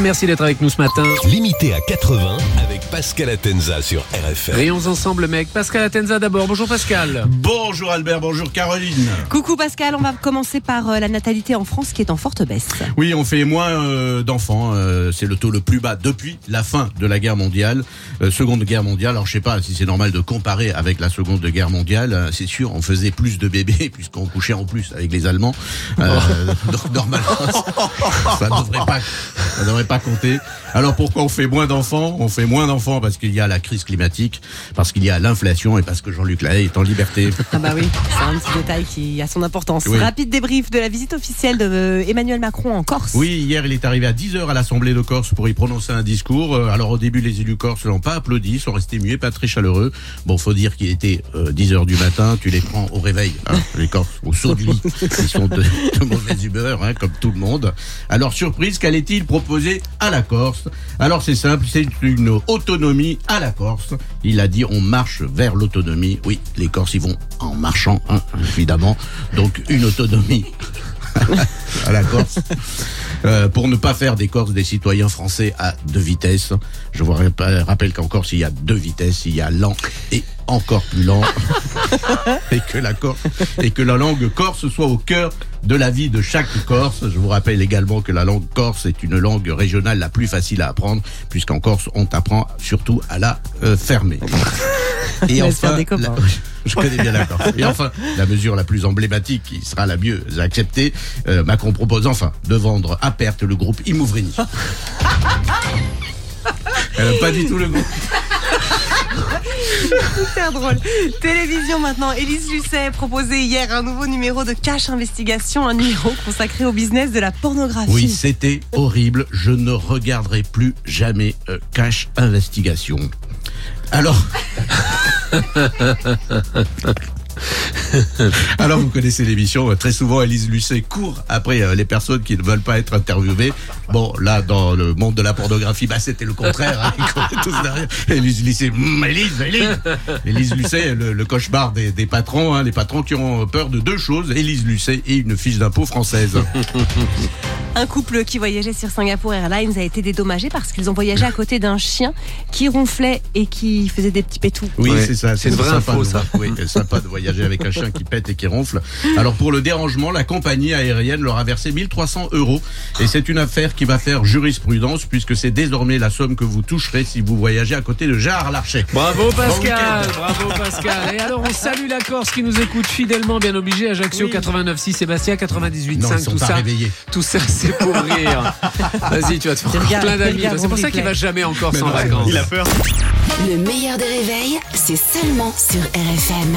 Merci d'être avec nous ce matin. Limité à 80 avec Pascal Atenza sur RFM. Rayons ensemble, mec. Pascal Atenza d'abord. Bonjour Pascal. Bonjour Albert, bonjour Caroline. Coucou Pascal, on va commencer par euh, la natalité en France qui est en forte baisse. Oui, on fait moins euh, d'enfants. euh, c'est le taux le plus bas depuis la fin de la guerre mondiale, euh, Seconde Guerre mondiale. Alors je sais pas si c'est normal de comparer avec la Seconde Guerre mondiale. Euh, C'est sûr, on faisait plus de bébés puisqu'on couchait en plus avec les Allemands. Euh, donc normalement, ça devrait pas, ça devrait pas compter. Alors pourquoi on fait moins d'enfants? On fait moins d'enfants parce qu'il y a la crise climatique, parce qu'il y a l'inflation et parce que Jean-Luc Lahaye est en liberté. Ah bah oui, c'est un petit détail qui a son importance. Oui. Rapide débrief de la visite officielle de euh, Emmanuel Macron en Corse. Oui, hier, il est arrivé à 10h à l'Assemblée de Corse pour y prononcer un discours. Euh, Alors au début, les élus corses l'ont pas applaudi, sont restés muets, pas très chaleureux. Bon, faut dire qu'il était euh, 10h du matin, tu les prends au réveil, hein, les Corses, au saut du lit. Ils sont de, de mauvaise humeur, hein, comme tout le monde. Alors surprise, qu'allait-il proposer à la Corse Alors c'est simple, c'est une autonomie à la Corse. Il a dit on marche vers l'autonomie. Oui, les Corses, ils vont en marchant, hein, évidemment. Donc une autonomie à la Corse. Euh, pour ne pas faire des Corses des citoyens français à deux vitesses. Je vous rappelle rappelle qu'en Corse, il y a deux vitesses. Il y a lent et encore plus lent. et, que la Corse, et que la langue corse soit au cœur de la vie de chaque Corse. Je vous rappelle également que la langue corse est une langue régionale la plus facile à apprendre, puisqu'en Corse, on t'apprend surtout à la euh, fermer. Et Laisse faire des copains. la- je connais bien la Corse. Et enfin, la mesure la plus emblématique qui sera la mieux acceptée, euh, Macron propose enfin de vendre à perte le groupe Imouvrini. Elle n'a pas du tout le groupe. Super drôle. Télévision maintenant. Élise Lucet proposait hier un nouveau numéro de Cash Investigation, un numéro consacré au business de la pornographie. Oui, c'était horrible. Je ne regarderai plus jamais euh, Cash Investigation. Alors? Alors vous connaissez l'émission, euh, très souvent Elise Lucet court après euh, les personnes qui ne veulent pas être interviewées. Bon, là dans le monde de la pornographie, bah c'était le contraire. Hein, tous derrière. Elise Lucet, Elise, Elise. Elise Lucet, le, le cauchemar des, des patrons, hein, les patrons qui ont peur de deux choses, Elise Lucet et une fiche d'impôt française. Un couple qui voyageait sur Singapour Airlines a été dédommagé parce qu'ils ont voyagé à côté d'un chien qui ronflait et qui faisait des petits pétous. Oui, Ouais. c'est ça. C'est une vraie sympa info, ça. Oui, sympa de voyager avec un chien qui pète et qui ronfle. Alors pour le dérangement, la compagnie aérienne leur a versé 1300 euros. Et c'est une affaire qui va faire jurisprudence puisque c'est désormais la somme que vous toucherez si vous voyagez à côté de Gérard Larcher. Bravo Pascal, bravo Pascal. Et alors on salue la Corse qui nous écoute fidèlement, bien obligé. Ajaccio 89.6, Sébastien 98.5, Non, ils sont tout ça. réveillés. Tout ça, c'est pour rire. Vas-y, tu vas te faire gaffe, plein d'amis. C'est pour ça qu'il va jamais en Corse Mais en non, vacances. il a peur. Le meilleur des réveils, c'est seulement sur RFM.